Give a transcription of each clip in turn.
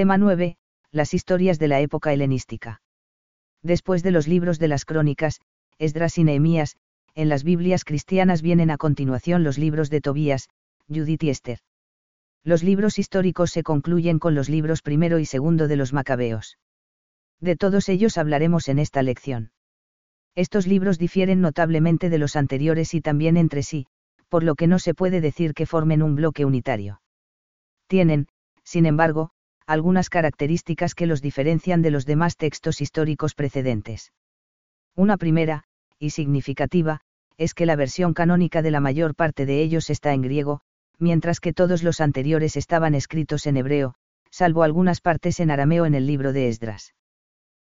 Tema 9. Las historias de la época helenística. Después de los libros de las crónicas, Esdras y Nehemías, en las Biblias cristianas vienen a continuación los libros de Tobías, Judith y Esther. Los libros históricos se concluyen con los libros primero y segundo de los Macabeos. De todos ellos hablaremos en esta lección. Estos libros difieren notablemente de los anteriores y también entre sí, por lo que no se puede decir que formen un bloque unitario. Tienen, sin embargo, algunas características que los diferencian de los demás textos históricos precedentes. Una primera, y significativa, es que la versión canónica de la mayor parte de ellos está en griego, mientras que todos los anteriores estaban escritos en hebreo, salvo algunas partes en arameo en el libro de Esdras.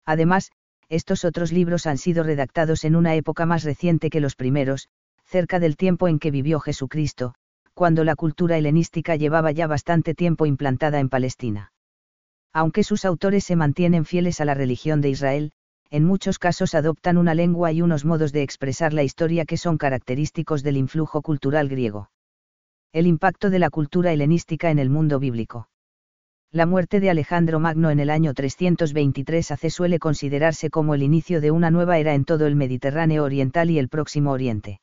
Además, estos otros libros han sido redactados en una época más reciente que los primeros, cerca del tiempo en que vivió Jesucristo, cuando la cultura helenística llevaba ya bastante tiempo implantada en Palestina. Aunque sus autores se mantienen fieles a la religión de Israel, en muchos casos adoptan una lengua y unos modos de expresar la historia que son característicos del influjo cultural griego. El impacto de la cultura helenística en el mundo bíblico. La muerte de Alejandro Magno en el año 323 AC suele considerarse como el inicio de una nueva era en todo el Mediterráneo oriental y el Próximo Oriente.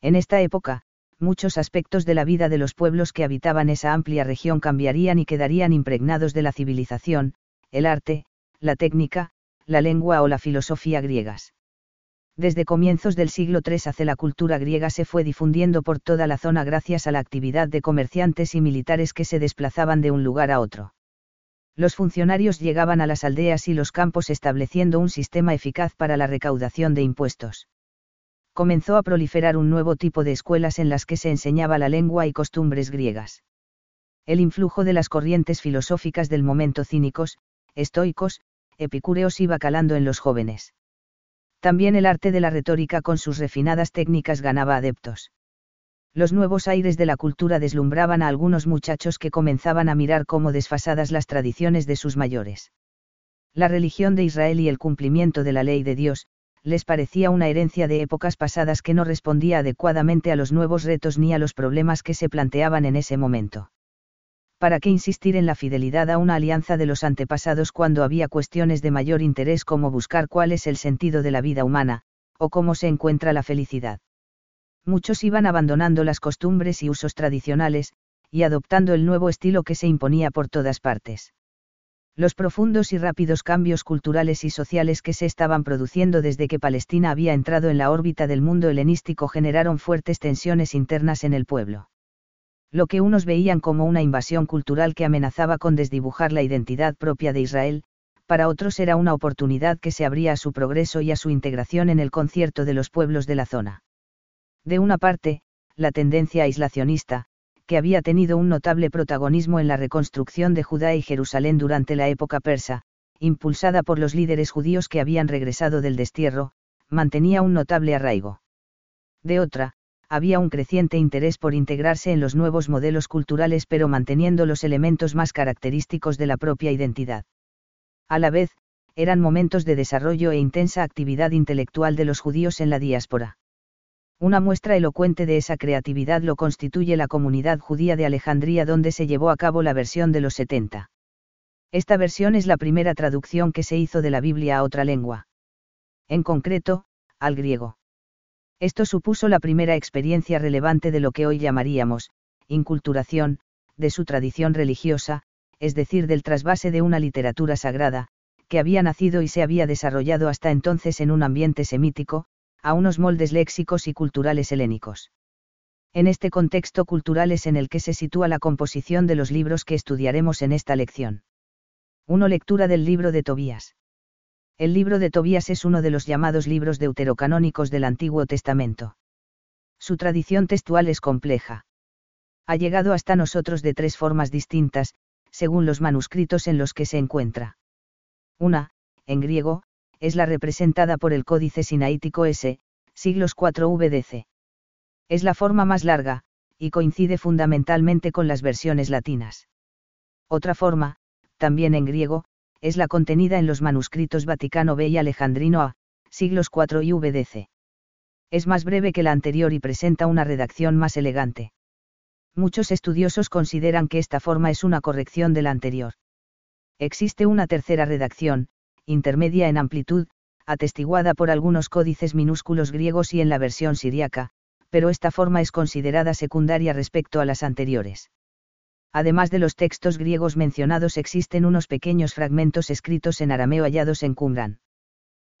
En esta época, muchos aspectos de la vida de los pueblos que habitaban esa amplia región cambiarían y quedarían impregnados de la civilización, el arte, la técnica, la lengua o la filosofía griegas. Desde comienzos del siglo III hace la cultura griega se fue difundiendo por toda la zona gracias a la actividad de comerciantes y militares que se desplazaban de un lugar a otro. Los funcionarios llegaban a las aldeas y los campos estableciendo un sistema eficaz para la recaudación de impuestos. Comenzó a proliferar un nuevo tipo de escuelas en las que se enseñaba la lengua y costumbres griegas. El influjo de las corrientes filosóficas del momento cínicos, estoicos, epicúreos iba calando en los jóvenes también el arte de la retórica con sus refinadas técnicas ganaba adeptos. Los nuevos aires de la cultura deslumbraban a algunos muchachos que comenzaban a mirar como desfasadas las tradiciones de sus mayores. La religión de Israel y el cumplimiento de la ley de Dios, les parecía una herencia de épocas pasadas que no respondía adecuadamente a los nuevos retos ni a los problemas que se planteaban en ese momento. ¿para qué insistir en la fidelidad a una alianza de los antepasados cuando había cuestiones de mayor interés como buscar cuál es el sentido de la vida humana, o cómo se encuentra la felicidad? Muchos iban abandonando las costumbres y usos tradicionales, y adoptando el nuevo estilo que se imponía por todas partes. Los profundos y rápidos cambios culturales y sociales que se estaban produciendo desde que Palestina había entrado en la órbita del mundo helenístico generaron fuertes tensiones internas en el pueblo lo que unos veían como una invasión cultural que amenazaba con desdibujar la identidad propia de Israel, para otros era una oportunidad que se abría a su progreso y a su integración en el concierto de los pueblos de la zona. De una parte, la tendencia aislacionista, que había tenido un notable protagonismo en la reconstrucción de Judá y Jerusalén durante la época persa, impulsada por los líderes judíos que habían regresado del destierro, mantenía un notable arraigo. De otra, había un creciente interés por integrarse en los nuevos modelos culturales pero manteniendo los elementos más característicos de la propia identidad. A la vez, eran momentos de desarrollo e intensa actividad intelectual de los judíos en la diáspora. Una muestra elocuente de esa creatividad lo constituye la comunidad judía de Alejandría donde se llevó a cabo la versión de los 70. Esta versión es la primera traducción que se hizo de la Biblia a otra lengua. En concreto, al griego. Esto supuso la primera experiencia relevante de lo que hoy llamaríamos, inculturación, de su tradición religiosa, es decir, del trasvase de una literatura sagrada, que había nacido y se había desarrollado hasta entonces en un ambiente semítico, a unos moldes léxicos y culturales helénicos. En este contexto cultural es en el que se sitúa la composición de los libros que estudiaremos en esta lección. 1. Lectura del libro de Tobías. El libro de Tobías es uno de los llamados libros deuterocanónicos del Antiguo Testamento. Su tradición textual es compleja. Ha llegado hasta nosotros de tres formas distintas, según los manuscritos en los que se encuentra. Una, en griego, es la representada por el códice sinaítico S, siglos 4 VDC. Es la forma más larga, y coincide fundamentalmente con las versiones latinas. Otra forma, también en griego, es la contenida en los manuscritos Vaticano B y Alejandrino A, siglos IV y VDC. Es más breve que la anterior y presenta una redacción más elegante. Muchos estudiosos consideran que esta forma es una corrección de la anterior. Existe una tercera redacción, intermedia en amplitud, atestiguada por algunos códices minúsculos griegos y en la versión siriaca, pero esta forma es considerada secundaria respecto a las anteriores. Además de los textos griegos mencionados existen unos pequeños fragmentos escritos en arameo hallados en Qumran.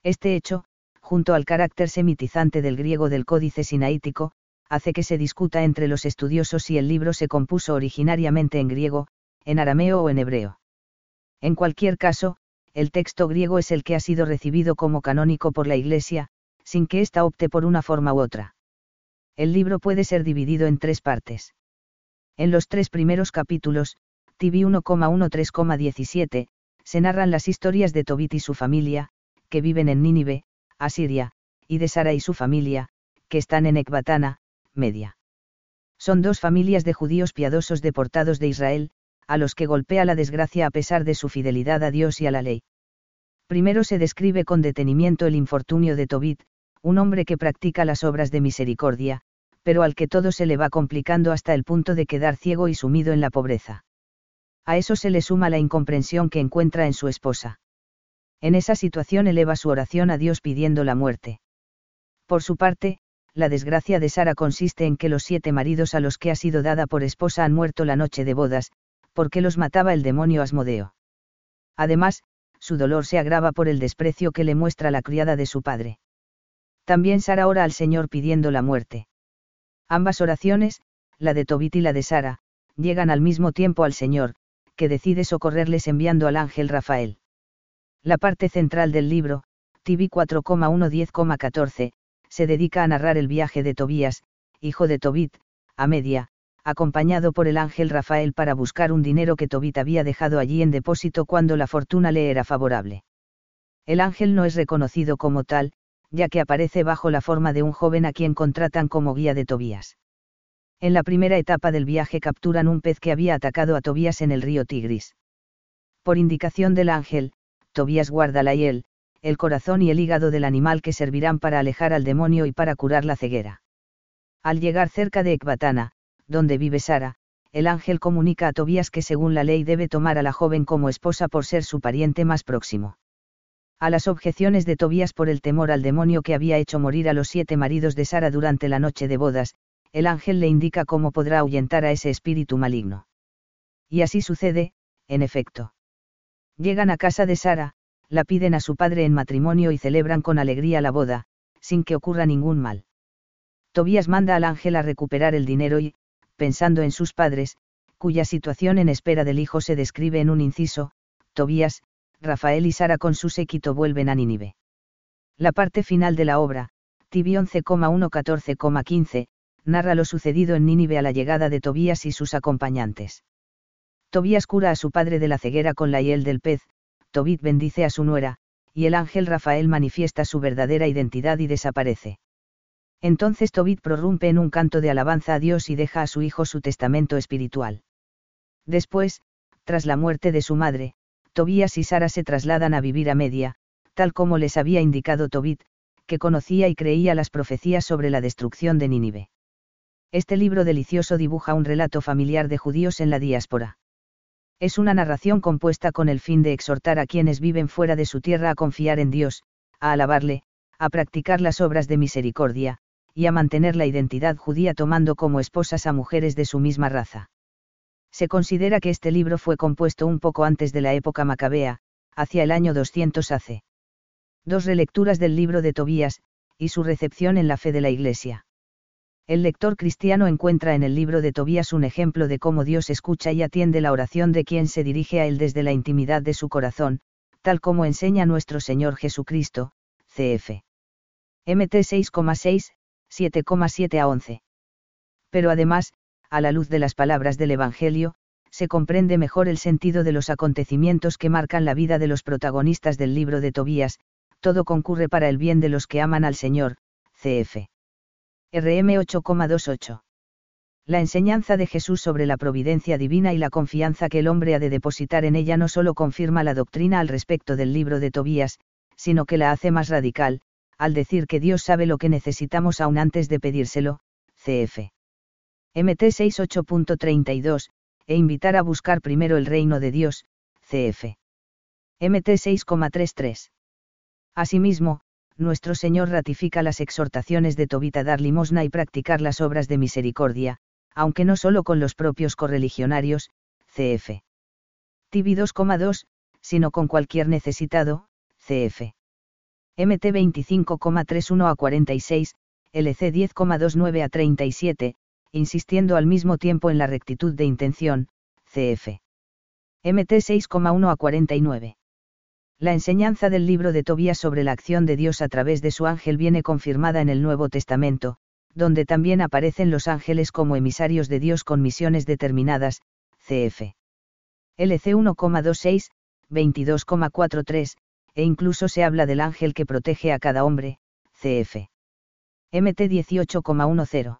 Este hecho, junto al carácter semitizante del griego del códice sinaítico, hace que se discuta entre los estudiosos si el libro se compuso originariamente en griego, en arameo o en hebreo. En cualquier caso, el texto griego es el que ha sido recibido como canónico por la Iglesia, sin que ésta opte por una forma u otra. El libro puede ser dividido en tres partes. En los tres primeros capítulos, TV 1,13,17, se narran las historias de Tobit y su familia, que viven en Nínive, Asiria, y de Sara y su familia, que están en Ecbatana, Media. Son dos familias de judíos piadosos deportados de Israel, a los que golpea la desgracia a pesar de su fidelidad a Dios y a la ley. Primero se describe con detenimiento el infortunio de Tobit, un hombre que practica las obras de misericordia, pero al que todo se le va complicando hasta el punto de quedar ciego y sumido en la pobreza. A eso se le suma la incomprensión que encuentra en su esposa. En esa situación eleva su oración a Dios pidiendo la muerte. Por su parte, la desgracia de Sara consiste en que los siete maridos a los que ha sido dada por esposa han muerto la noche de bodas, porque los mataba el demonio Asmodeo. Además, su dolor se agrava por el desprecio que le muestra la criada de su padre. También Sara ora al Señor pidiendo la muerte. Ambas oraciones, la de Tobit y la de Sara, llegan al mismo tiempo al Señor, que decide socorrerles enviando al ángel Rafael. La parte central del libro, TV 4,110,14, se dedica a narrar el viaje de Tobías, hijo de Tobit, a Media, acompañado por el ángel Rafael para buscar un dinero que Tobit había dejado allí en depósito cuando la fortuna le era favorable. El ángel no es reconocido como tal, ya que aparece bajo la forma de un joven a quien contratan como guía de Tobías. En la primera etapa del viaje capturan un pez que había atacado a Tobías en el río Tigris. Por indicación del ángel, Tobías guarda la hiel, el corazón y el hígado del animal que servirán para alejar al demonio y para curar la ceguera. Al llegar cerca de Ecbatana, donde vive Sara, el ángel comunica a Tobías que según la ley debe tomar a la joven como esposa por ser su pariente más próximo. A las objeciones de Tobías por el temor al demonio que había hecho morir a los siete maridos de Sara durante la noche de bodas, el ángel le indica cómo podrá ahuyentar a ese espíritu maligno. Y así sucede, en efecto. Llegan a casa de Sara, la piden a su padre en matrimonio y celebran con alegría la boda, sin que ocurra ningún mal. Tobías manda al ángel a recuperar el dinero y, pensando en sus padres, cuya situación en espera del hijo se describe en un inciso, Tobías, Rafael y Sara con su séquito vuelven a Nínive. La parte final de la obra, Tibi 11,114,15, narra lo sucedido en Nínive a la llegada de Tobías y sus acompañantes. Tobías cura a su padre de la ceguera con la hiel del pez, Tobit bendice a su nuera, y el ángel Rafael manifiesta su verdadera identidad y desaparece. Entonces Tobit prorrumpe en un canto de alabanza a Dios y deja a su hijo su testamento espiritual. Después, tras la muerte de su madre, Tobías y Sara se trasladan a vivir a Media, tal como les había indicado Tobit, que conocía y creía las profecías sobre la destrucción de Nínive. Este libro delicioso dibuja un relato familiar de judíos en la diáspora. Es una narración compuesta con el fin de exhortar a quienes viven fuera de su tierra a confiar en Dios, a alabarle, a practicar las obras de misericordia, y a mantener la identidad judía tomando como esposas a mujeres de su misma raza. Se considera que este libro fue compuesto un poco antes de la época macabea, hacia el año 200 AC. Dos relecturas del libro de Tobías, y su recepción en la fe de la Iglesia. El lector cristiano encuentra en el libro de Tobías un ejemplo de cómo Dios escucha y atiende la oración de quien se dirige a él desde la intimidad de su corazón, tal como enseña nuestro Señor Jesucristo, cf. MT 6,6, 7,7 a 11. Pero además, a la luz de las palabras del Evangelio, se comprende mejor el sentido de los acontecimientos que marcan la vida de los protagonistas del libro de Tobías, todo concurre para el bien de los que aman al Señor, cf. RM 8,28. La enseñanza de Jesús sobre la providencia divina y la confianza que el hombre ha de depositar en ella no solo confirma la doctrina al respecto del libro de Tobías, sino que la hace más radical, al decir que Dios sabe lo que necesitamos aún antes de pedírselo, cf. MT 68.32, e invitar a buscar primero el reino de Dios, cf. MT 6,33. Asimismo, nuestro Señor ratifica las exhortaciones de Tobit a dar limosna y practicar las obras de misericordia, aunque no solo con los propios correligionarios, cf. Tibi 2,2, sino con cualquier necesitado, cf. MT 25,31 a 46, LC 10,29 a 37, insistiendo al mismo tiempo en la rectitud de intención, cf. MT 6,1 a 49. La enseñanza del libro de Tobías sobre la acción de Dios a través de su ángel viene confirmada en el Nuevo Testamento, donde también aparecen los ángeles como emisarios de Dios con misiones determinadas, cf. LC 1,26, 22,43, e incluso se habla del ángel que protege a cada hombre, cf. MT 18,10.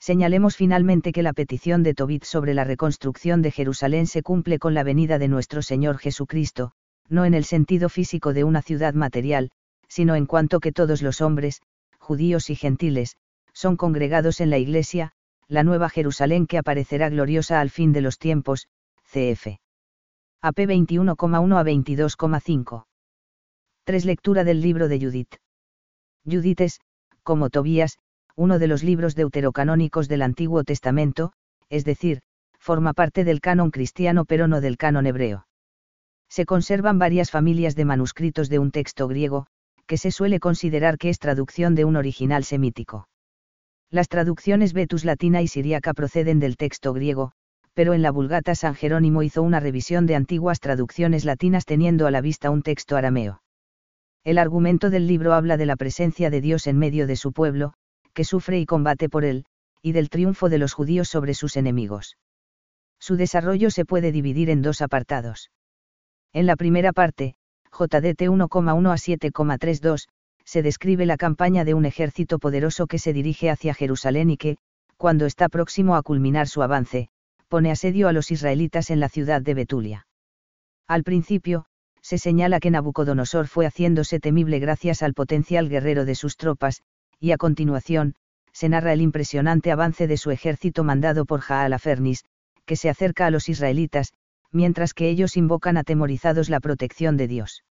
Señalemos finalmente que la petición de Tobit sobre la reconstrucción de Jerusalén se cumple con la venida de nuestro Señor Jesucristo, no en el sentido físico de una ciudad material, sino en cuanto que todos los hombres, judíos y gentiles, son congregados en la Iglesia, la nueva Jerusalén que aparecerá gloriosa al fin de los tiempos, cf. AP 21,1 a 22,5. 3. Lectura del libro de Judith. Judith es, como Tobías, uno de los libros deuterocanónicos del Antiguo Testamento, es decir, forma parte del canon cristiano pero no del canon hebreo se conservan varias familias de manuscritos de un texto griego, que se suele considerar que es traducción de un original semítico. Las traducciones Vetus latina y siriaca proceden del texto griego, pero en la Vulgata San Jerónimo hizo una revisión de antiguas traducciones latinas teniendo a la vista un texto arameo. El argumento del libro habla de la presencia de Dios en medio de su pueblo, que sufre y combate por él, y del triunfo de los judíos sobre sus enemigos. Su desarrollo se puede dividir en dos apartados. En la primera parte, JDT 1,1 a 7,32, se describe la campaña de un ejército poderoso que se dirige hacia Jerusalén y que, cuando está próximo a culminar su avance, pone asedio a los israelitas en la ciudad de Betulia. Al principio, se señala que Nabucodonosor fue haciéndose temible gracias al potencial guerrero de sus tropas, y a continuación, se narra el impresionante avance de su ejército mandado por Jaalafernis, que se acerca a los israelitas, mientras que ellos invocan atemorizados la protección de Dios.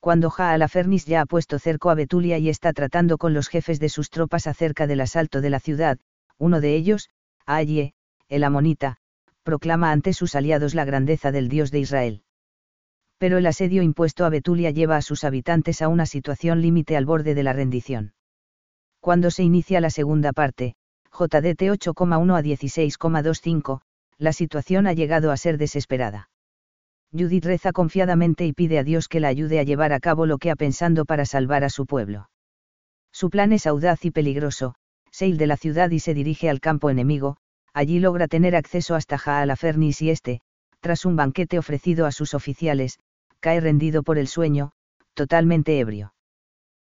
Cuando Jaalafernis ya ha puesto cerco a Betulia y está tratando con los jefes de sus tropas acerca del asalto de la ciudad, uno de ellos, Aye, el amonita, proclama ante sus aliados la grandeza del Dios de Israel. Pero el asedio impuesto a Betulia lleva a sus habitantes a una situación límite al borde de la rendición. Cuando se inicia la segunda parte, JDT 8,1 a 16,25, la situación ha llegado a ser desesperada. Judith reza confiadamente y pide a Dios que la ayude a llevar a cabo lo que ha pensado para salvar a su pueblo. Su plan es audaz y peligroso, se de la ciudad y se dirige al campo enemigo, allí logra tener acceso hasta Jaalafernis y este, tras un banquete ofrecido a sus oficiales, cae rendido por el sueño, totalmente ebrio.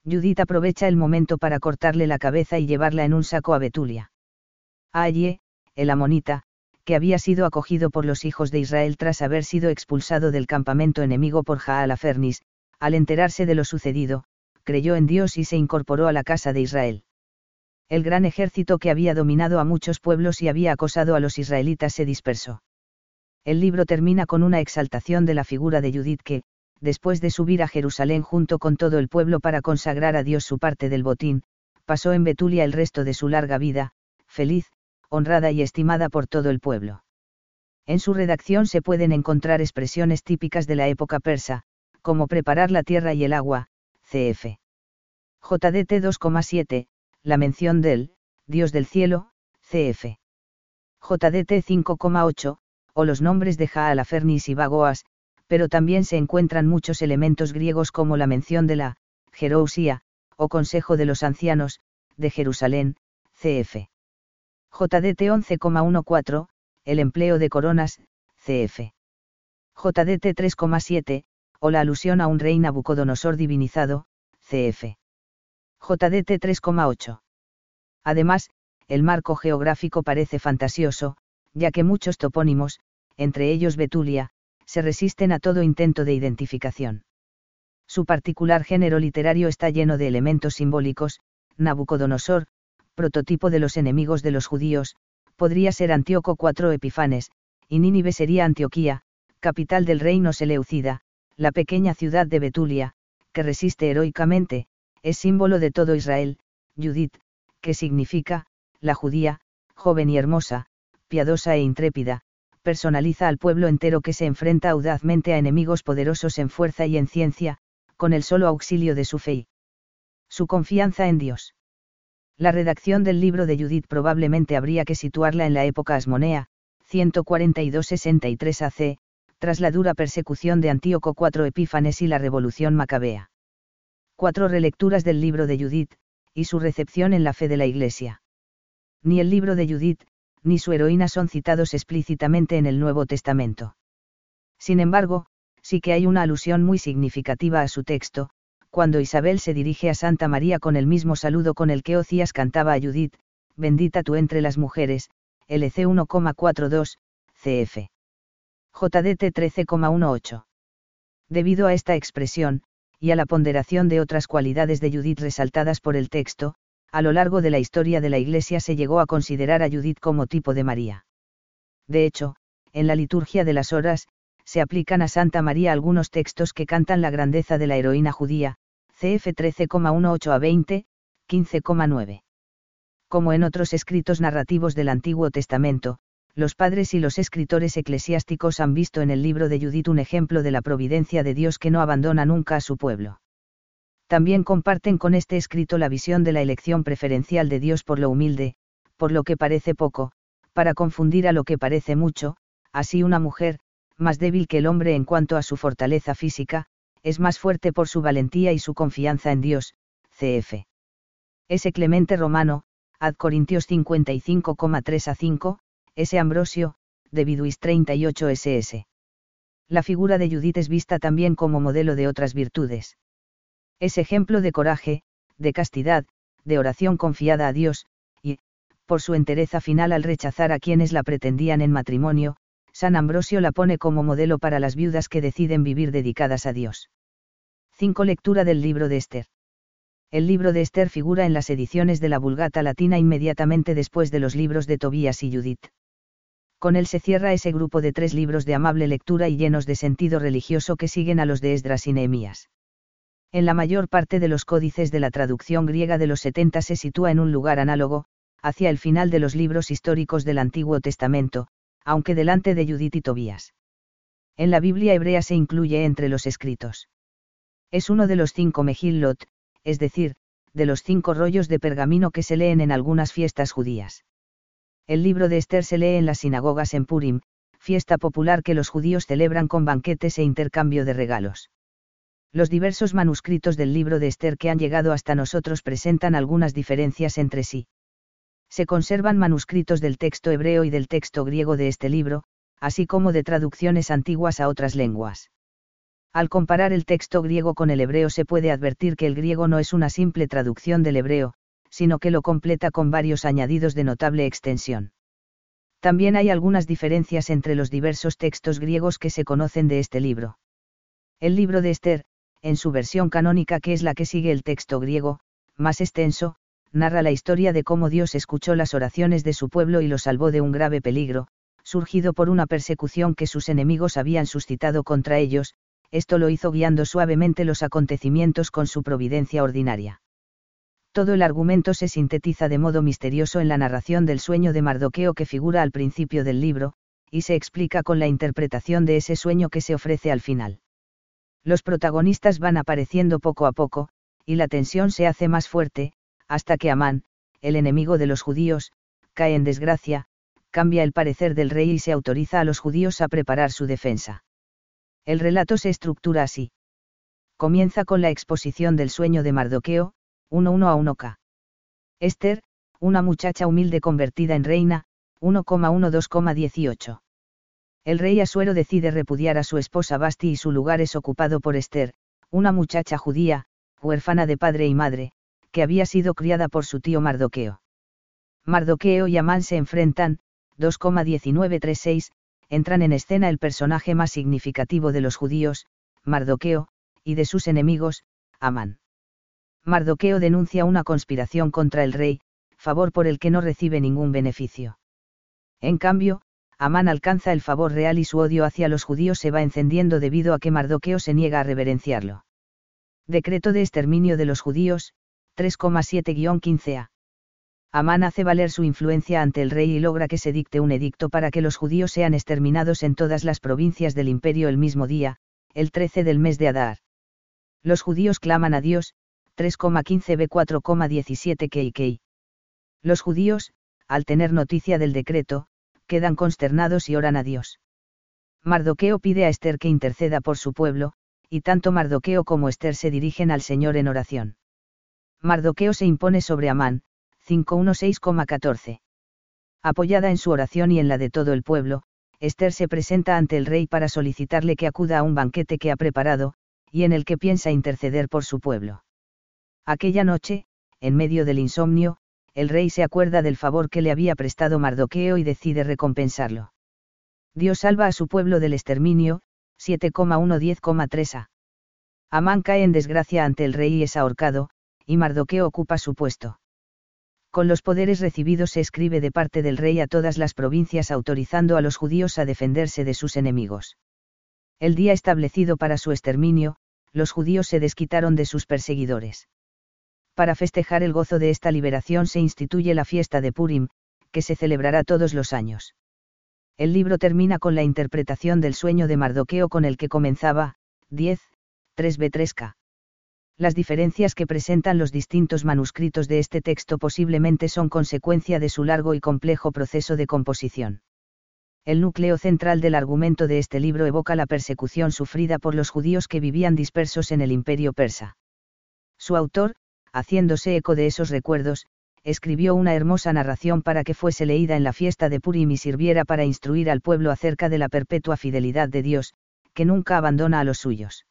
Judith aprovecha el momento para cortarle la cabeza y llevarla en un saco a Betulia. Allí, el amonita, que había sido acogido por los hijos de Israel tras haber sido expulsado del campamento enemigo por Jaalafernis, al enterarse de lo sucedido, creyó en Dios y se incorporó a la casa de Israel. El gran ejército que había dominado a muchos pueblos y había acosado a los israelitas se dispersó. El libro termina con una exaltación de la figura de Judith que, después de subir a Jerusalén junto con todo el pueblo para consagrar a Dios su parte del botín, pasó en Betulia el resto de su larga vida, feliz, honrada y estimada por todo el pueblo. En su redacción se pueden encontrar expresiones típicas de la época persa, como preparar la tierra y el agua, cf. JDT 2,7, la mención del, Dios del cielo, cf. JDT 5,8, o los nombres de Jaalafernis y Bagoas, pero también se encuentran muchos elementos griegos como la mención de la, Jerousía, o Consejo de los Ancianos, de Jerusalén, cf. JDT 11,14, el empleo de coronas, CF. JDT 3,7, o la alusión a un rey Nabucodonosor divinizado, CF. JDT 3,8. Además, el marco geográfico parece fantasioso, ya que muchos topónimos, entre ellos Betulia, se resisten a todo intento de identificación. Su particular género literario está lleno de elementos simbólicos, Nabucodonosor, prototipo de los enemigos de los judíos, podría ser Antíoco IV Epifanes, y Nínive sería Antioquía, capital del reino Seleucida, la pequeña ciudad de Betulia, que resiste heroicamente, es símbolo de todo Israel, Judith, que significa, la judía, joven y hermosa, piadosa e intrépida, personaliza al pueblo entero que se enfrenta audazmente a enemigos poderosos en fuerza y en ciencia, con el solo auxilio de su fe su confianza en Dios. La redacción del libro de Judith probablemente habría que situarla en la época asmonea, 142-63 AC, tras la dura persecución de Antíoco IV Epífanes y la revolución macabea. Cuatro relecturas del libro de Judith, y su recepción en la fe de la Iglesia. Ni el libro de Judith, ni su heroína son citados explícitamente en el Nuevo Testamento. Sin embargo, sí que hay una alusión muy significativa a su texto, cuando Isabel se dirige a Santa María con el mismo saludo con el que Ocías cantaba a Judith, bendita tú entre las mujeres, LC 1,42, CF. JDT 13,18. Debido a esta expresión, y a la ponderación de otras cualidades de Judith resaltadas por el texto, a lo largo de la historia de la Iglesia se llegó a considerar a Judith como tipo de María. De hecho, en la liturgia de las horas, se aplican a Santa María algunos textos que cantan la grandeza de la heroína judía, CF 13,18 a 20, 15,9. Como en otros escritos narrativos del Antiguo Testamento, los padres y los escritores eclesiásticos han visto en el libro de Judith un ejemplo de la providencia de Dios que no abandona nunca a su pueblo. También comparten con este escrito la visión de la elección preferencial de Dios por lo humilde, por lo que parece poco, para confundir a lo que parece mucho, así una mujer, más débil que el hombre en cuanto a su fortaleza física, es más fuerte por su valentía y su confianza en Dios, cf. Ese Clemente Romano, Ad Corintios 55,3 a 5, ese Ambrosio, de Viduis 38 ss. La figura de Judith es vista también como modelo de otras virtudes. Es ejemplo de coraje, de castidad, de oración confiada a Dios, y, por su entereza final al rechazar a quienes la pretendían en matrimonio, San Ambrosio la pone como modelo para las viudas que deciden vivir dedicadas a Dios. 5. Lectura del libro de Esther. El libro de Esther figura en las ediciones de la Vulgata Latina inmediatamente después de los libros de Tobías y Judith con él se cierra ese grupo de tres libros de amable lectura y llenos de sentido religioso que siguen a los de Esdras y Nehemías. En la mayor parte de los códices de la traducción griega de los 70 se sitúa en un lugar análogo, hacia el final de los libros históricos del Antiguo Testamento, aunque delante de Judith y Tobías. En la Biblia hebrea se incluye entre los escritos. Es uno de los cinco Mejillot, es decir, de los cinco rollos de pergamino que se leen en algunas fiestas judías. El libro de Esther se lee en las sinagogas en Purim, fiesta popular que los judíos celebran con banquetes e intercambio de regalos. Los diversos manuscritos del libro de Esther que han llegado hasta nosotros presentan algunas diferencias entre sí. Se conservan manuscritos del texto hebreo y del texto griego de este libro, así como de traducciones antiguas a otras lenguas. Al comparar el texto griego con el hebreo se puede advertir que el griego no es una simple traducción del hebreo, sino que lo completa con varios añadidos de notable extensión. También hay algunas diferencias entre los diversos textos griegos que se conocen de este libro. El libro de Esther, en su versión canónica que es la que sigue el texto griego, más extenso, narra la historia de cómo Dios escuchó las oraciones de su pueblo y lo salvó de un grave peligro, surgido por una persecución que sus enemigos habían suscitado contra ellos, esto lo hizo guiando suavemente los acontecimientos con su providencia ordinaria todo el argumento se sintetiza de modo misterioso en la narración del sueño de Mardoqueo que figura al principio del libro, y se explica con la interpretación de ese sueño que se ofrece al final. Los protagonistas van apareciendo poco a poco, y la tensión se hace más fuerte, hasta que Amán, el enemigo de los judíos, cae en desgracia, cambia el parecer del rey y se autoriza a los judíos a preparar su defensa. El relato se estructura así. Comienza con la exposición del sueño de Mardoqueo, 1-1 a 1K. Esther, una muchacha humilde convertida en reina, 1,12,18. El rey Asuero decide repudiar a su esposa Basti y su lugar es ocupado por Esther, una muchacha judía, huérfana de padre y madre, que había sido criada por su tío Mardoqueo. Mardoqueo y Amán se enfrentan, 2,1936, entran en escena el personaje más significativo de los judíos, Mardoqueo, y de sus enemigos, Amán. Mardoqueo denuncia una conspiración contra el rey, favor por el que no recibe ningún beneficio. En cambio, Amán alcanza el favor real y su odio hacia los judíos se va encendiendo debido a que Mardoqueo se niega a reverenciarlo. Decreto de exterminio de los judíos, 3,7-15a. Amán hace valer su influencia ante el rey y logra que se dicte un edicto para que los judíos sean exterminados en todas las provincias del imperio el mismo día, el 13 del mes de Adar. Los judíos claman a Dios, 3,15b 4,17 KK. Los judíos, al tener noticia del decreto, quedan consternados y oran a Dios. Mardoqueo pide a Esther que interceda por su pueblo, y tanto Mardoqueo como Esther se dirigen al Señor en oración. Mardoqueo se impone sobre Amán, 516,14. Apoyada en su oración y en la de todo el pueblo, Esther se presenta ante el rey para solicitarle que acuda a un banquete que ha preparado, y en el que piensa interceder por su pueblo. Aquella noche, en medio del insomnio, el rey se acuerda del favor que le había prestado Mardoqueo y decide recompensarlo. Dios salva a su pueblo del exterminio, 7,110,3 a. Amán cae en desgracia ante el rey y es ahorcado, y Mardoqueo ocupa su puesto. Con los poderes recibidos se escribe de parte del rey a todas las provincias autorizando a los judíos a defenderse de sus enemigos. El día establecido para su exterminio, los judíos se desquitaron de sus perseguidores para festejar el gozo de esta liberación se instituye la fiesta de Purim, que se celebrará todos los años. El libro termina con la interpretación del sueño de Mardoqueo con el que comenzaba, 10, 3b3k. Las diferencias que presentan los distintos manuscritos de este texto posiblemente son consecuencia de su largo y complejo proceso de composición. El núcleo central del argumento de este libro evoca la persecución sufrida por los judíos que vivían dispersos en el imperio persa. Su autor, haciéndose eco de esos recuerdos, escribió una hermosa narración para que fuese leída en la fiesta de Purim y sirviera para instruir al pueblo acerca de la perpetua fidelidad de Dios, que nunca abandona a los suyos.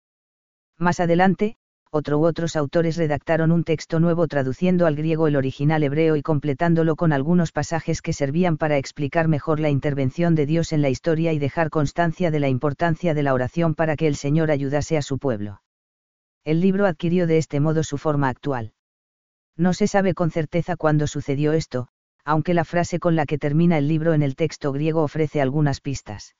Más adelante, otro u otros autores redactaron un texto nuevo traduciendo al griego el original hebreo y completándolo con algunos pasajes que servían para explicar mejor la intervención de Dios en la historia y dejar constancia de la importancia de la oración para que el Señor ayudase a su pueblo el libro adquirió de este modo su forma actual. No se sabe con certeza cuándo sucedió esto, aunque la frase con la que termina el libro en el texto griego ofrece algunas pistas.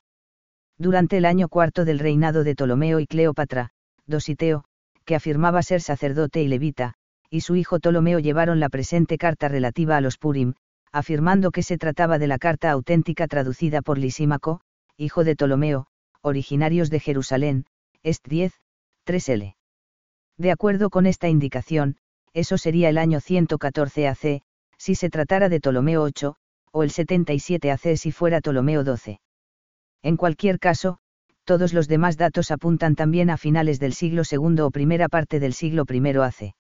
Durante el año cuarto del reinado de Ptolomeo y Cleopatra, Dositeo, que afirmaba ser sacerdote y levita, y su hijo Ptolomeo llevaron la presente carta relativa a los Purim, afirmando que se trataba de la carta auténtica traducida por Lisímaco, hijo de Ptolomeo, originarios de Jerusalén, Est 10, 3L. De acuerdo con esta indicación, eso sería el año 114 AC, si se tratara de Ptolomeo 8, o el 77 AC si fuera Ptolomeo 12. En cualquier caso, todos los demás datos apuntan también a finales del siglo II o primera parte del siglo I AC.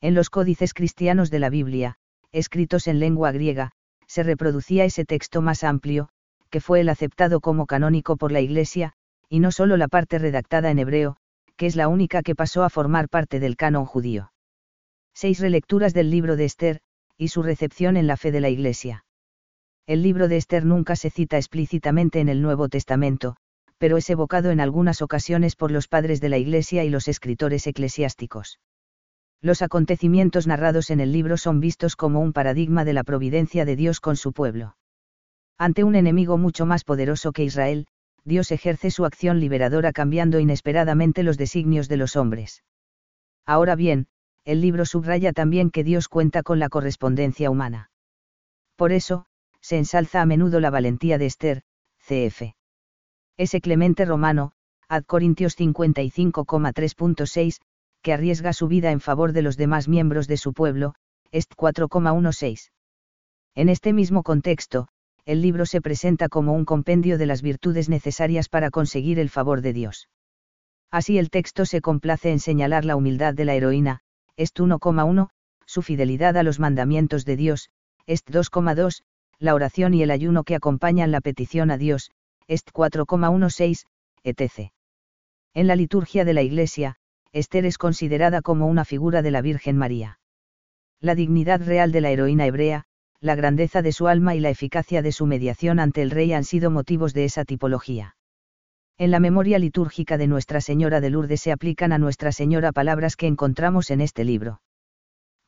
En los códices cristianos de la Biblia, escritos en lengua griega, se reproducía ese texto más amplio, que fue el aceptado como canónico por la Iglesia, y no solo la parte redactada en hebreo, que es la única que pasó a formar parte del canon judío. Seis relecturas del libro de Esther, y su recepción en la fe de la Iglesia. El libro de Esther nunca se cita explícitamente en el Nuevo Testamento, pero es evocado en algunas ocasiones por los padres de la Iglesia y los escritores eclesiásticos. Los acontecimientos narrados en el libro son vistos como un paradigma de la providencia de Dios con su pueblo. Ante un enemigo mucho más poderoso que Israel, Dios ejerce su acción liberadora cambiando inesperadamente los designios de los hombres. Ahora bien, el libro subraya también que Dios cuenta con la correspondencia humana. Por eso, se ensalza a menudo la valentía de Esther, cf. Ese Clemente Romano, ad Corintios 55,3.6, que arriesga su vida en favor de los demás miembros de su pueblo, est 4,16. En este mismo contexto, el libro se presenta como un compendio de las virtudes necesarias para conseguir el favor de Dios. Así el texto se complace en señalar la humildad de la heroína, est 1,1, su fidelidad a los mandamientos de Dios, est 2,2, la oración y el ayuno que acompañan la petición a Dios, est 4,16, etc. En la liturgia de la Iglesia, Esther es considerada como una figura de la Virgen María. La dignidad real de la heroína hebrea, la grandeza de su alma y la eficacia de su mediación ante el rey han sido motivos de esa tipología. En la memoria litúrgica de Nuestra Señora de Lourdes se aplican a Nuestra Señora palabras que encontramos en este libro.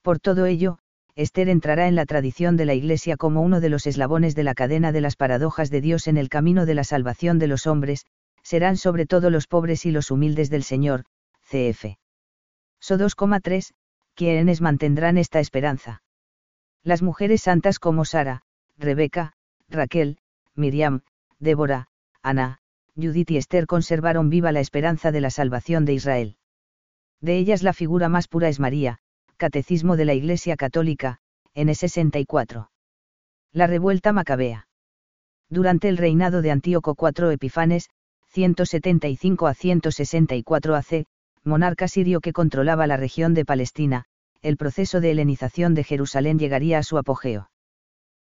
Por todo ello, Esther entrará en la tradición de la Iglesia como uno de los eslabones de la cadena de las paradojas de Dios en el camino de la salvación de los hombres, serán sobre todo los pobres y los humildes del Señor, cf. So 2,3, quienes mantendrán esta esperanza. Las mujeres santas como Sara, Rebeca, Raquel, Miriam, Débora, Ana, Judith y Esther conservaron viva la esperanza de la salvación de Israel. De ellas la figura más pura es María, Catecismo de la Iglesia Católica, N64. La revuelta macabea. Durante el reinado de Antíoco IV Epifanes, 175 a 164 AC, monarca sirio que controlaba la región de Palestina, el proceso de helenización de Jerusalén llegaría a su apogeo.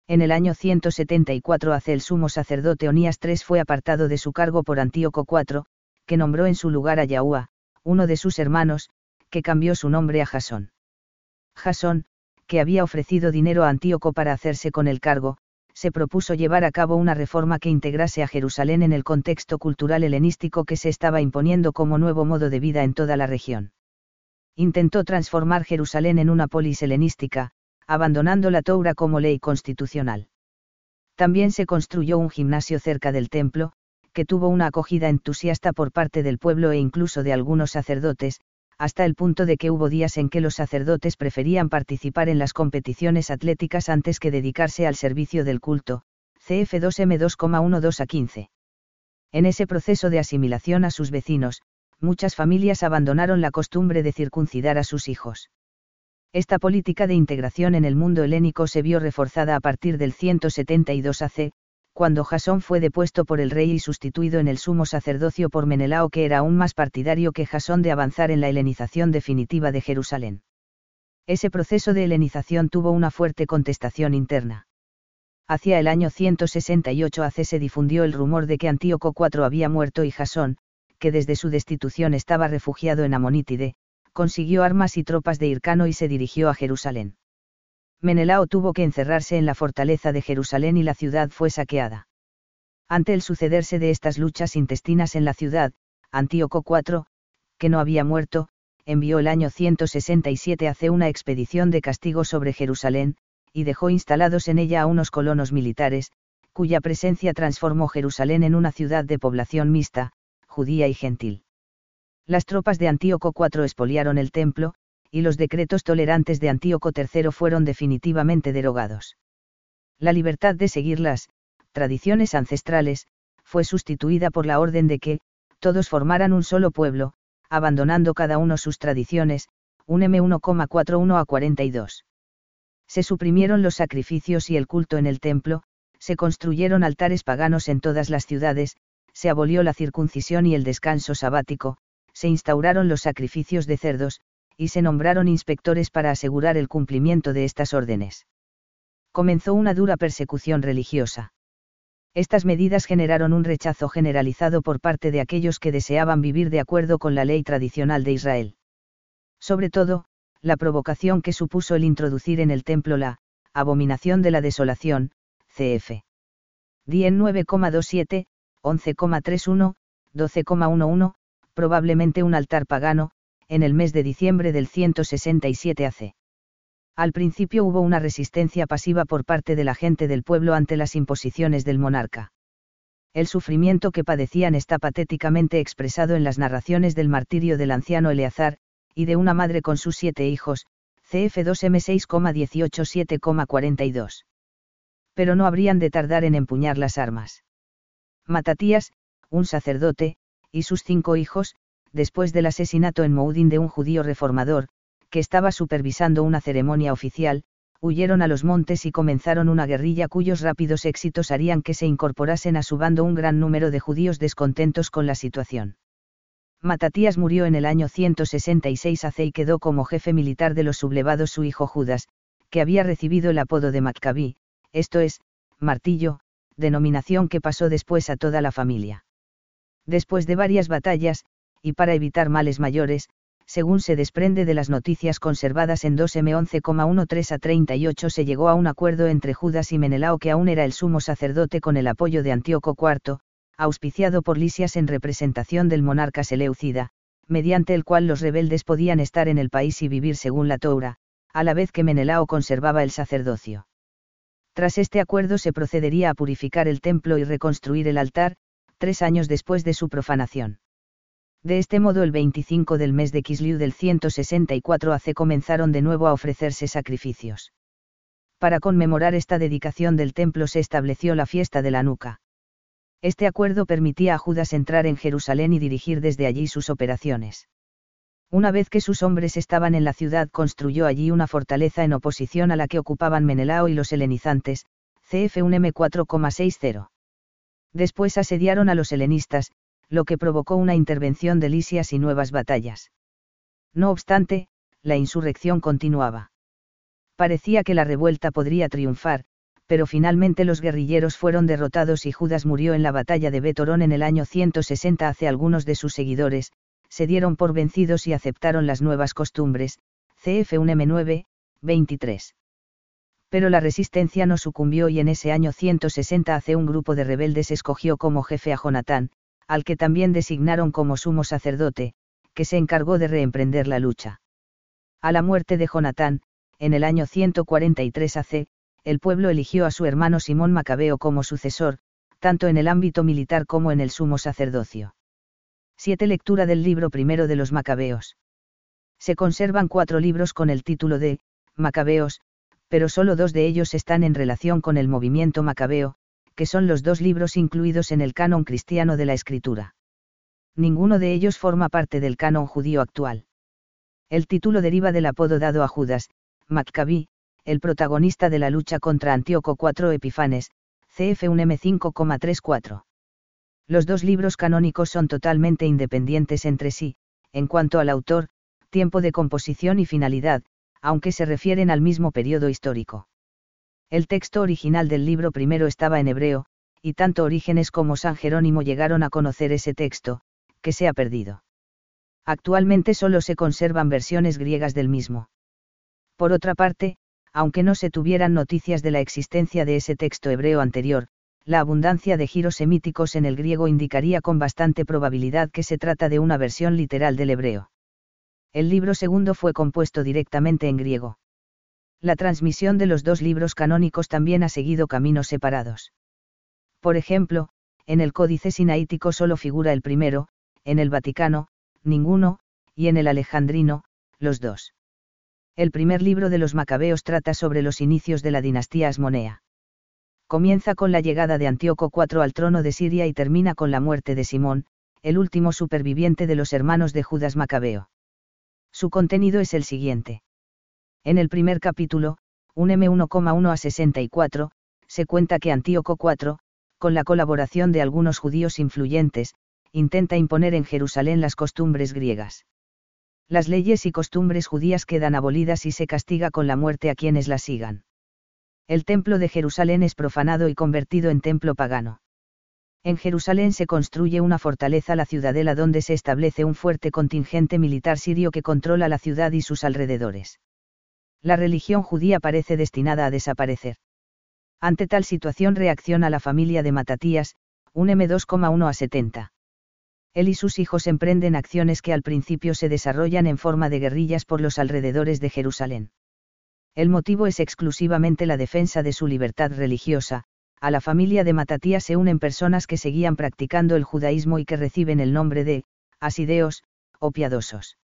En el año 174 AC el sumo sacerdote Onías III fue apartado de su cargo por Antíoco IV, que nombró en su lugar a Yaúa, uno de sus hermanos, que cambió su nombre a Jasón. Jasón, que había ofrecido dinero a Antíoco para hacerse con el cargo, se propuso llevar a cabo una reforma que integrase a Jerusalén en el contexto cultural helenístico que se estaba imponiendo como nuevo modo de vida en toda la región. Intentó transformar Jerusalén en una polis helenística, abandonando la Toura como ley constitucional. También se construyó un gimnasio cerca del templo, que tuvo una acogida entusiasta por parte del pueblo e incluso de algunos sacerdotes, hasta el punto de que hubo días en que los sacerdotes preferían participar en las competiciones atléticas antes que dedicarse al servicio del culto, CF2M 2,12 a 15. En ese proceso de asimilación a sus vecinos, muchas familias abandonaron la costumbre de circuncidar a sus hijos. Esta política de integración en el mundo helénico se vio reforzada a partir del 172 AC, cuando Jasón fue depuesto por el rey y sustituido en el sumo sacerdocio por Menelao que era aún más partidario que Jasón de avanzar en la helenización definitiva de Jerusalén. Ese proceso de helenización tuvo una fuerte contestación interna. Hacia el año 168 AC se difundió el rumor de que Antíoco IV había muerto y Jasón, que desde su destitución estaba refugiado en Amonítide, consiguió armas y tropas de Hircano y se dirigió a Jerusalén. Menelao tuvo que encerrarse en la fortaleza de Jerusalén y la ciudad fue saqueada. Ante el sucederse de estas luchas intestinas en la ciudad, Antíoco IV, que no había muerto, envió el año 167 hace una expedición de castigo sobre Jerusalén, y dejó instalados en ella a unos colonos militares, cuya presencia transformó Jerusalén en una ciudad de población mixta, judía y gentil. Las tropas de Antíoco IV expoliaron el templo, y los decretos tolerantes de Antíoco III fueron definitivamente derogados. La libertad de seguir las tradiciones ancestrales, fue sustituida por la orden de que, todos formaran un solo pueblo, abandonando cada uno sus tradiciones, un M1,41 a 42. Se suprimieron los sacrificios y el culto en el templo, se construyeron altares paganos en todas las ciudades, se abolió la circuncisión y el descanso sabático, se instauraron los sacrificios de cerdos, y se nombraron inspectores para asegurar el cumplimiento de estas órdenes. Comenzó una dura persecución religiosa. Estas medidas generaron un rechazo generalizado por parte de aquellos que deseaban vivir de acuerdo con la ley tradicional de Israel. Sobre todo, la provocación que supuso el introducir en el templo la abominación de la desolación, cf. Dien 9,27, 11,31, 12,11, probablemente un altar pagano, en el mes de diciembre del 167 AC. Al principio hubo una resistencia pasiva por parte de la gente del pueblo ante las imposiciones del monarca. El sufrimiento que padecían está patéticamente expresado en las narraciones del martirio del anciano Eleazar, y de una madre con sus siete hijos, CF2M 6,18 7,42. Pero no habrían de tardar en empuñar las armas. Matatías, un sacerdote, y sus cinco hijos, después del asesinato en Moudin de un judío reformador, que estaba supervisando una ceremonia oficial, huyeron a los montes y comenzaron una guerrilla cuyos rápidos éxitos harían que se incorporasen a su bando un gran número de judíos descontentos con la situación. Matatías murió en el año 166 AC y quedó como jefe militar de los sublevados su hijo Judas, que había recibido el apodo de Maccabí, esto es, martillo, denominación que pasó después a toda la familia. Después de varias batallas, y para evitar males mayores, según se desprende de las noticias conservadas en 2M11,13 a 38 se llegó a un acuerdo entre Judas y Menelao que aún era el sumo sacerdote con el apoyo de Antíoco IV, auspiciado por Lisias en representación del monarca Seleucida, mediante el cual los rebeldes podían estar en el país y vivir según la Toura, a la vez que Menelao conservaba el sacerdocio. Tras este acuerdo se procedería a purificar el templo y reconstruir el altar, tres años después de su profanación. De este modo el 25 del mes de Kisliu del 164 AC comenzaron de nuevo a ofrecerse sacrificios. Para conmemorar esta dedicación del templo se estableció la fiesta de la nuca. Este acuerdo permitía a Judas entrar en Jerusalén y dirigir desde allí sus operaciones. Una vez que sus hombres estaban en la ciudad construyó allí una fortaleza en oposición a la que ocupaban Menelao y los helenizantes, CF1M 4,60. Después asediaron a los helenistas, lo que provocó una intervención de Lisias y nuevas batallas. No obstante, la insurrección continuaba. Parecía que la revuelta podría triunfar, pero finalmente los guerrilleros fueron derrotados y Judas murió en la batalla de Betorón en el año 160 hace algunos de sus seguidores, se dieron por vencidos y aceptaron las nuevas costumbres, CF1M9, 23. Pero la resistencia no sucumbió y en ese año 160 hace un grupo de rebeldes escogió como jefe a Jonatán, al que también designaron como sumo sacerdote, que se encargó de reemprender la lucha. A la muerte de Jonatán, en el año 143 AC, el pueblo eligió a su hermano Simón Macabeo como sucesor, tanto en el ámbito militar como en el sumo sacerdocio. 7. Lectura del libro primero de los Macabeos. Se conservan cuatro libros con el título de Macabeos, pero solo dos de ellos están en relación con el movimiento macabeo, que son los dos libros incluidos en el canon cristiano de la escritura. Ninguno de ellos forma parte del canon judío actual. El título deriva del apodo dado a Judas, Maccabí, el protagonista de la lucha contra Antíoco IV Epifanes, CF1M 5,34. Los dos libros canónicos son totalmente independientes entre sí, en cuanto al autor, tiempo de composición y finalidad, aunque se refieren al mismo periodo histórico. El texto original del libro primero estaba en hebreo, y tanto Orígenes como San Jerónimo llegaron a conocer ese texto, que se ha perdido. Actualmente solo se conservan versiones griegas del mismo. Por otra parte, aunque no se tuvieran noticias de la existencia de ese texto hebreo anterior, la abundancia de giros semíticos en el griego indicaría con bastante probabilidad que se trata de una versión literal del hebreo. El libro segundo fue compuesto directamente en griego. La transmisión de los dos libros canónicos también ha seguido caminos separados. Por ejemplo, en el Códice Sinaítico solo figura el primero, en el Vaticano, ninguno, y en el Alejandrino, los dos. El primer libro de los Macabeos trata sobre los inicios de la dinastía Asmonea. Comienza con la llegada de Antíoco IV al trono de Siria y termina con la muerte de Simón, el último superviviente de los hermanos de Judas Macabeo. Su contenido es el siguiente. En el primer capítulo, un M1,1 a 64, se cuenta que Antíoco IV, con la colaboración de algunos judíos influyentes, intenta imponer en Jerusalén las costumbres griegas las leyes y costumbres judías quedan abolidas y se castiga con la muerte a quienes las sigan. El templo de Jerusalén es profanado y convertido en templo pagano. En Jerusalén se construye una fortaleza, la ciudadela donde se establece un fuerte contingente militar sirio que controla la ciudad y sus alrededores. La religión judía parece destinada a desaparecer. Ante tal situación reacciona la familia de Matatías, un M2,1 a 70. Él y sus hijos emprenden acciones que al principio se desarrollan en forma de guerrillas por los alrededores de Jerusalén. El motivo es exclusivamente la defensa de su libertad religiosa, a la familia de Matatías se unen personas que seguían practicando el judaísmo y que reciben el nombre de, asideos, o piadosos.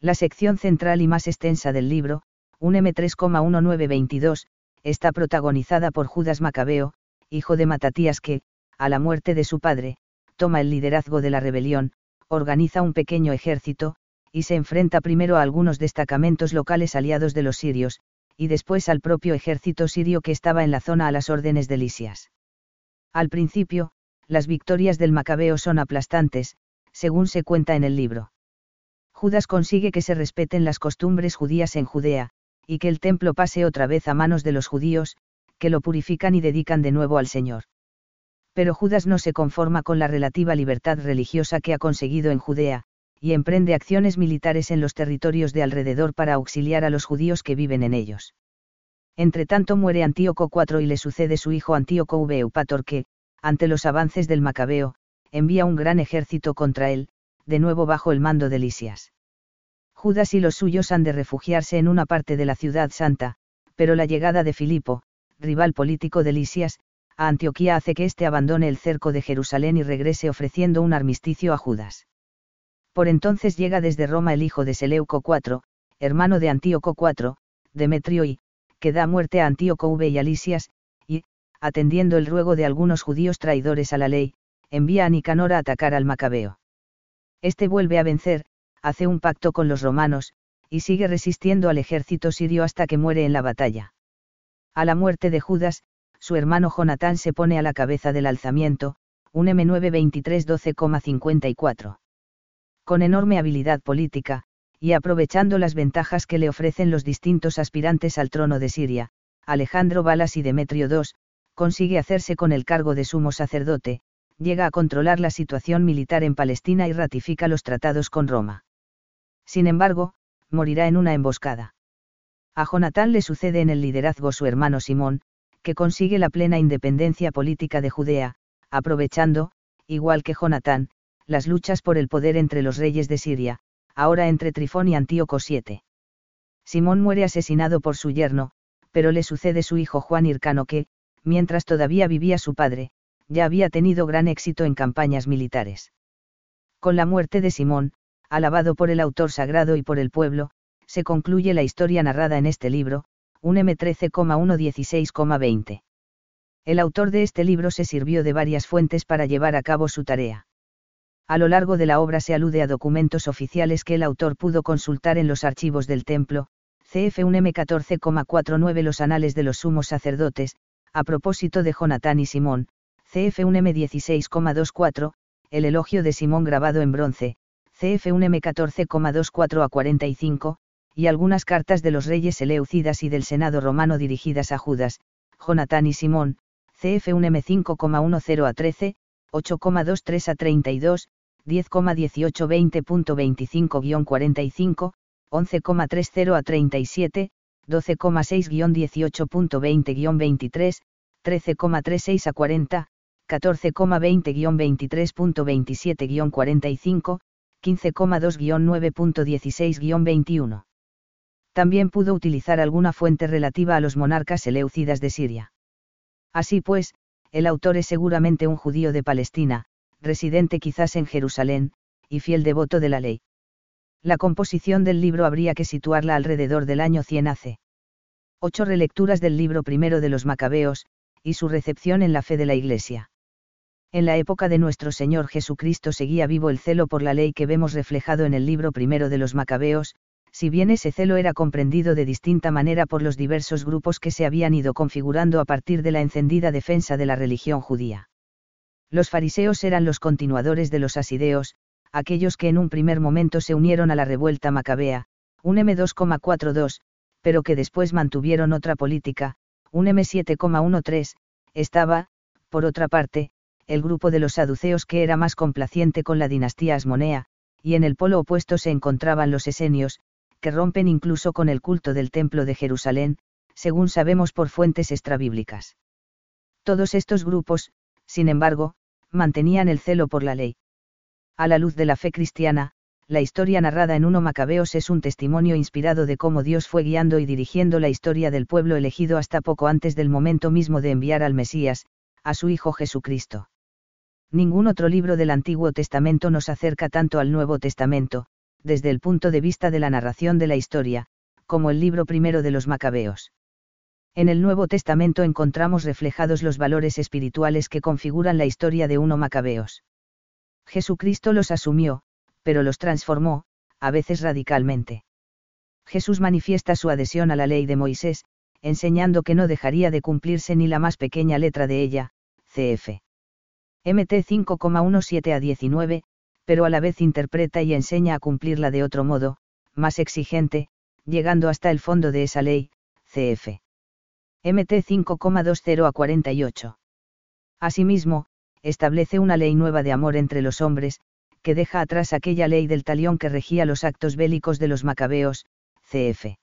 La sección central y más extensa del libro, un M3,1922, está protagonizada por Judas Macabeo, hijo de Matatías que, a la muerte de su padre, toma el liderazgo de la rebelión, organiza un pequeño ejército, y se enfrenta primero a algunos destacamentos locales aliados de los sirios, y después al propio ejército sirio que estaba en la zona a las órdenes de Lisias. Al principio, las victorias del Macabeo son aplastantes, según se cuenta en el libro. Judas consigue que se respeten las costumbres judías en Judea, y que el templo pase otra vez a manos de los judíos, que lo purifican y dedican de nuevo al Señor pero Judas no se conforma con la relativa libertad religiosa que ha conseguido en Judea, y emprende acciones militares en los territorios de alrededor para auxiliar a los judíos que viven en ellos. Entretanto muere Antíoco IV y le sucede su hijo Antíoco V. Eupator que, ante los avances del Macabeo, envía un gran ejército contra él, de nuevo bajo el mando de Lisias. Judas y los suyos han de refugiarse en una parte de la ciudad santa, pero la llegada de Filipo, rival político de Lisias, a Antioquía hace que éste abandone el cerco de Jerusalén y regrese ofreciendo un armisticio a Judas. Por entonces llega desde Roma el hijo de Seleuco IV, hermano de Antíoco IV, Demetrio I, que da muerte a Antíoco V y a Lisias, y, atendiendo el ruego de algunos judíos traidores a la ley, envía a Nicanor a atacar al Macabeo. Este vuelve a vencer, hace un pacto con los romanos, y sigue resistiendo al ejército sirio hasta que muere en la batalla. A la muerte de Judas, su hermano Jonatán se pone a la cabeza del alzamiento, un M923 12,54. Con enorme habilidad política, y aprovechando las ventajas que le ofrecen los distintos aspirantes al trono de Siria, Alejandro Balas y Demetrio II, consigue hacerse con el cargo de sumo sacerdote, llega a controlar la situación militar en Palestina y ratifica los tratados con Roma. Sin embargo, morirá en una emboscada. A Jonatán le sucede en el liderazgo su hermano Simón, que consigue la plena independencia política de Judea, aprovechando, igual que Jonatán, las luchas por el poder entre los reyes de Siria, ahora entre Trifón y Antíoco VII. Simón muere asesinado por su yerno, pero le sucede su hijo Juan Hircano que, mientras todavía vivía su padre, ya había tenido gran éxito en campañas militares. Con la muerte de Simón, alabado por el autor sagrado y por el pueblo, se concluye la historia narrada en este libro, un M13,116,20. El autor de este libro se sirvió de varias fuentes para llevar a cabo su tarea. A lo largo de la obra se alude a documentos oficiales que el autor pudo consultar en los archivos del templo, CF 1M14,49 Los anales de los sumos sacerdotes, a propósito de Jonatán y Simón, CF 1M16,24, el elogio de Simón grabado en bronce, CF 1M14,24 a 45, y algunas cartas de los reyes Eleucidas y del Senado romano dirigidas a Judas, Jonatán y Simón, CF 1M5,10 a 13, 8,23 a 32, 10,18 20.25-45, 11,30 a 37, 12,6-18.20-23, 13,36 a 40, 14,20-23.27-45, 15,2-9.16-21. También pudo utilizar alguna fuente relativa a los monarcas eleucidas de Siria. Así pues, el autor es seguramente un judío de Palestina, residente quizás en Jerusalén, y fiel devoto de la ley. La composición del libro habría que situarla alrededor del año 100 AC. Ocho relecturas del libro primero de los Macabeos, y su recepción en la fe de la Iglesia. En la época de nuestro Señor Jesucristo seguía vivo el celo por la ley que vemos reflejado en el libro primero de los Macabeos, si bien ese celo era comprendido de distinta manera por los diversos grupos que se habían ido configurando a partir de la encendida defensa de la religión judía. Los fariseos eran los continuadores de los asideos, aquellos que en un primer momento se unieron a la revuelta macabea, un M2,42, pero que después mantuvieron otra política, un M7,13, estaba, por otra parte, el grupo de los saduceos que era más complaciente con la dinastía asmonea, y en el polo opuesto se encontraban los esenios, que rompen incluso con el culto del templo de Jerusalén, según sabemos por fuentes extrabíblicas. Todos estos grupos, sin embargo, mantenían el celo por la ley. A la luz de la fe cristiana, la historia narrada en uno Macabeos es un testimonio inspirado de cómo Dios fue guiando y dirigiendo la historia del pueblo elegido hasta poco antes del momento mismo de enviar al Mesías, a su Hijo Jesucristo. Ningún otro libro del Antiguo Testamento nos acerca tanto al Nuevo Testamento, desde el punto de vista de la narración de la historia, como el libro primero de los Macabeos. En el Nuevo Testamento encontramos reflejados los valores espirituales que configuran la historia de uno Macabeos. Jesucristo los asumió, pero los transformó, a veces radicalmente. Jesús manifiesta su adhesión a la ley de Moisés, enseñando que no dejaría de cumplirse ni la más pequeña letra de ella, cf. MT 5,17 a 19, pero a la vez interpreta y enseña a cumplirla de otro modo, más exigente, llegando hasta el fondo de esa ley, cf. MT 5,20 a 48. Asimismo, establece una ley nueva de amor entre los hombres, que deja atrás aquella ley del talión que regía los actos bélicos de los macabeos, cf.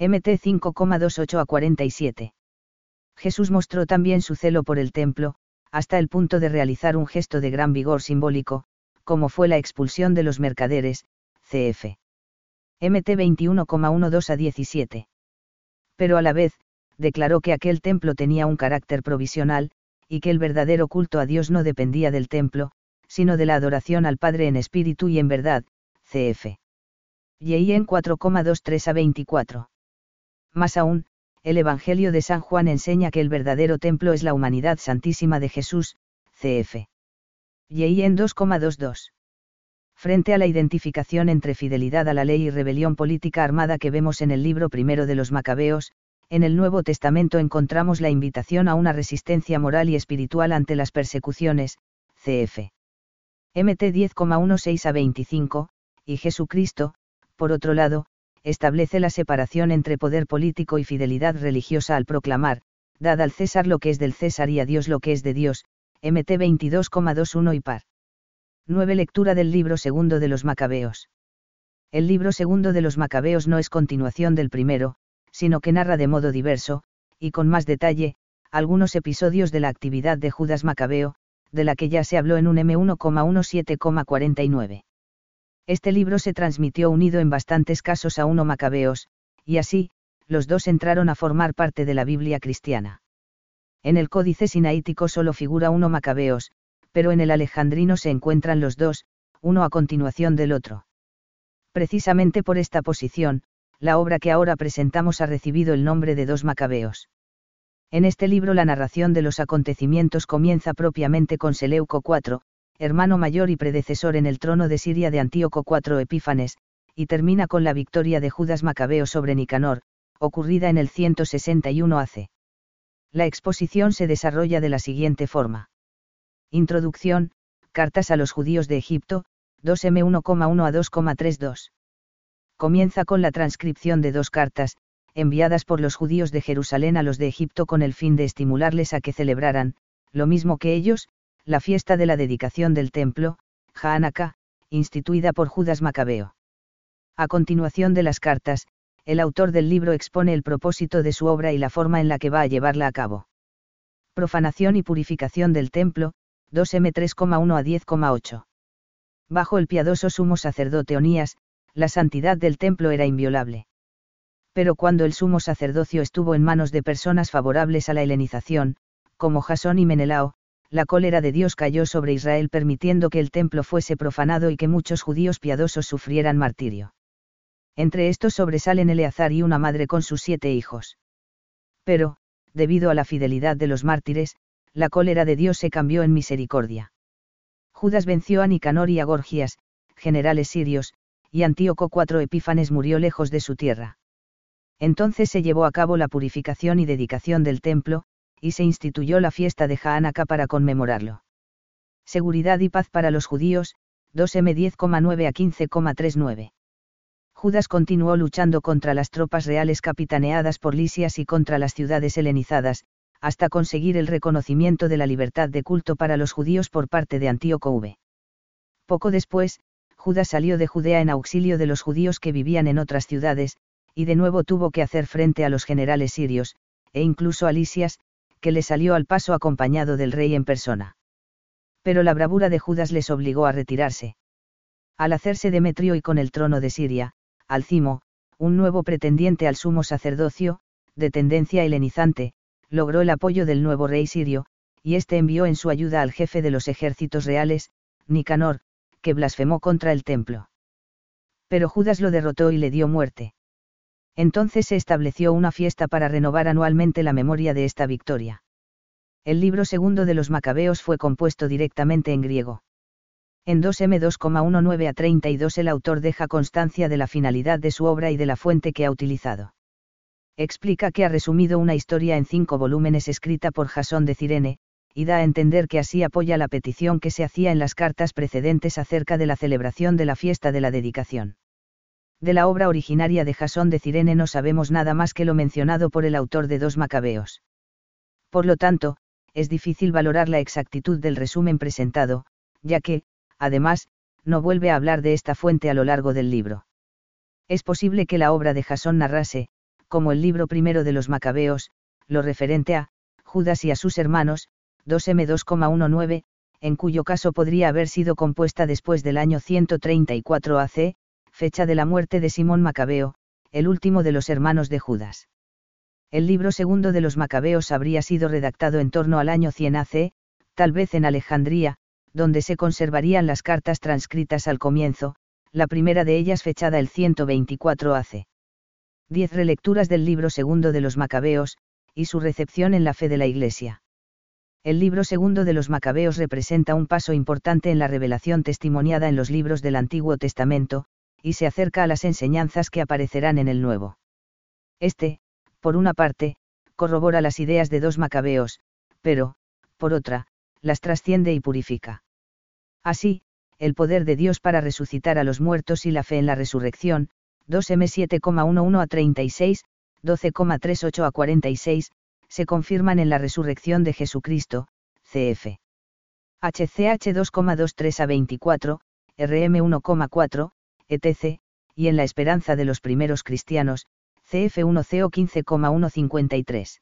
MT 5,28 a 47. Jesús mostró también su celo por el templo, hasta el punto de realizar un gesto de gran vigor simbólico, como fue la expulsión de los mercaderes, cf. MT 21,12 a 17. Pero a la vez, declaró que aquel templo tenía un carácter provisional, y que el verdadero culto a Dios no dependía del templo, sino de la adoración al Padre en espíritu y en verdad, cf. Y en 4,23 a 24. Más aún, el Evangelio de San Juan enseña que el verdadero templo es la humanidad santísima de Jesús, cf. Y en 2,22. Frente a la identificación entre fidelidad a la ley y rebelión política armada que vemos en el libro primero de los Macabeos, en el Nuevo Testamento encontramos la invitación a una resistencia moral y espiritual ante las persecuciones, cf. MT 10,16 a 25, y Jesucristo, por otro lado, establece la separación entre poder político y fidelidad religiosa al proclamar, dad al César lo que es del César y a Dios lo que es de Dios, MT 22,21 y par. 9. Lectura del libro segundo de los Macabeos. El libro segundo de los Macabeos no es continuación del primero, sino que narra de modo diverso, y con más detalle, algunos episodios de la actividad de Judas Macabeo, de la que ya se habló en un M1,17,49. Este libro se transmitió unido en bastantes casos a uno Macabeos, y así, los dos entraron a formar parte de la Biblia cristiana. En el códice sinaítico solo figura uno Macabeos, pero en el alejandrino se encuentran los dos, uno a continuación del otro. Precisamente por esta posición, la obra que ahora presentamos ha recibido el nombre de dos Macabeos. En este libro la narración de los acontecimientos comienza propiamente con Seleuco IV, hermano mayor y predecesor en el trono de Siria de Antíoco IV Epífanes, y termina con la victoria de Judas Macabeo sobre Nicanor, ocurrida en el 161 AC. La exposición se desarrolla de la siguiente forma. Introducción, Cartas a los judíos de Egipto, 2M1,1 a 2,32. Comienza con la transcripción de dos cartas, enviadas por los judíos de Jerusalén a los de Egipto con el fin de estimularles a que celebraran, lo mismo que ellos, la fiesta de la dedicación del templo, Haanaka, instituida por Judas Macabeo. A continuación de las cartas, el autor del libro expone el propósito de su obra y la forma en la que va a llevarla a cabo. Profanación y purificación del templo, 2M 3,1 a 10,8. Bajo el piadoso sumo sacerdote Onías, la santidad del templo era inviolable. Pero cuando el sumo sacerdocio estuvo en manos de personas favorables a la helenización, como Jasón y Menelao, la cólera de Dios cayó sobre Israel permitiendo que el templo fuese profanado y que muchos judíos piadosos sufrieran martirio. Entre estos sobresalen Eleazar y una madre con sus siete hijos. Pero, debido a la fidelidad de los mártires, la cólera de Dios se cambió en misericordia. Judas venció a Nicanor y a Gorgias, generales sirios, y Antíoco cuatro Epífanes murió lejos de su tierra. Entonces se llevó a cabo la purificación y dedicación del templo, y se instituyó la fiesta de Haanaka para conmemorarlo. Seguridad y paz para los judíos, 2M 10,9 a 15,39. Judas continuó luchando contra las tropas reales capitaneadas por Lisias y contra las ciudades helenizadas, hasta conseguir el reconocimiento de la libertad de culto para los judíos por parte de Antíoco V. Poco después, Judas salió de Judea en auxilio de los judíos que vivían en otras ciudades, y de nuevo tuvo que hacer frente a los generales sirios, e incluso a Lisias, que le salió al paso acompañado del rey en persona. Pero la bravura de Judas les obligó a retirarse. Al hacerse Demetrio y con el trono de Siria, Alcimo, un nuevo pretendiente al sumo sacerdocio, de tendencia helenizante, logró el apoyo del nuevo rey sirio, y éste envió en su ayuda al jefe de los ejércitos reales, Nicanor, que blasfemó contra el templo. Pero Judas lo derrotó y le dio muerte. Entonces se estableció una fiesta para renovar anualmente la memoria de esta victoria. El libro segundo de los Macabeos fue compuesto directamente en griego. En 2M 2,19 a 32 el autor deja constancia de la finalidad de su obra y de la fuente que ha utilizado. Explica que ha resumido una historia en cinco volúmenes escrita por Jasón de Cirene, y da a entender que así apoya la petición que se hacía en las cartas precedentes acerca de la celebración de la fiesta de la dedicación. De la obra originaria de Jasón de Cirene no sabemos nada más que lo mencionado por el autor de dos Macabeos. Por lo tanto, es difícil valorar la exactitud del resumen presentado, ya que, además, no vuelve a hablar de esta fuente a lo largo del libro. Es posible que la obra de Jasón narrase, como el libro primero de los Macabeos, lo referente a, Judas y a sus hermanos, 2M2,19, en cuyo caso podría haber sido compuesta después del año 134 AC, fecha de la muerte de Simón Macabeo, el último de los hermanos de Judas. El libro segundo de los Macabeos habría sido redactado en torno al año 100 AC, tal vez en Alejandría, donde se conservarían las cartas transcritas al comienzo, la primera de ellas fechada el 124 AC. Diez relecturas del libro segundo de los Macabeos, y su recepción en la fe de la Iglesia. El libro segundo de los Macabeos representa un paso importante en la revelación testimoniada en los libros del Antiguo Testamento, y se acerca a las enseñanzas que aparecerán en el Nuevo. Este, por una parte, corrobora las ideas de dos Macabeos, pero, por otra, las trasciende y purifica. Así, el poder de Dios para resucitar a los muertos y la fe en la resurrección, 2M 7,11 a 36, 12,38 a 46, se confirman en la resurrección de Jesucristo, cf. HCH 2,23 a 24, RM 1,4, etc., y en la esperanza de los primeros cristianos, CF 1CO 15,153.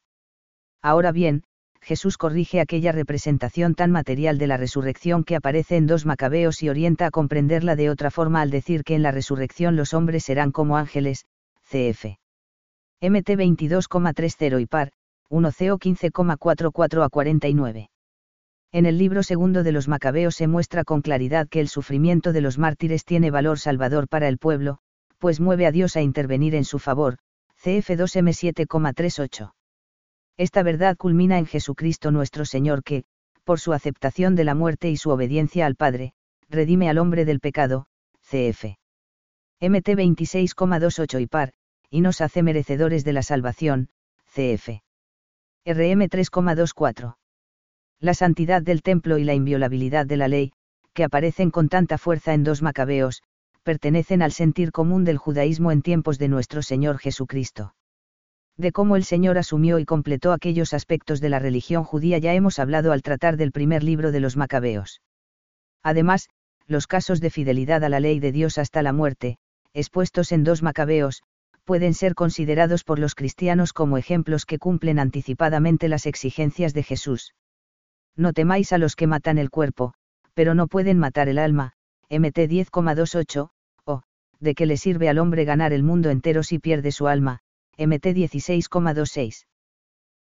Ahora bien, Jesús corrige aquella representación tan material de la resurrección que aparece en dos Macabeos y orienta a comprenderla de otra forma al decir que en la resurrección los hombres serán como ángeles, CF. MT 22,30 y par, 1 CO 15,44 a 49. En el libro segundo de los Macabeos se muestra con claridad que el sufrimiento de los mártires tiene valor salvador para el pueblo, pues mueve a Dios a intervenir en su favor, CF2M 7,38. Esta verdad culmina en Jesucristo nuestro Señor que, por su aceptación de la muerte y su obediencia al Padre, redime al hombre del pecado, CF. MT 26,28 y par, y nos hace merecedores de la salvación, CF. RM 3,24. La santidad del templo y la inviolabilidad de la ley, que aparecen con tanta fuerza en dos macabeos, pertenecen al sentir común del judaísmo en tiempos de nuestro Señor Jesucristo. De cómo el Señor asumió y completó aquellos aspectos de la religión judía ya hemos hablado al tratar del primer libro de los macabeos. Además, los casos de fidelidad a la ley de Dios hasta la muerte, expuestos en dos macabeos, pueden ser considerados por los cristianos como ejemplos que cumplen anticipadamente las exigencias de Jesús. No temáis a los que matan el cuerpo, pero no pueden matar el alma, MT 10,28, o, de qué le sirve al hombre ganar el mundo entero si pierde su alma, MT 16,26.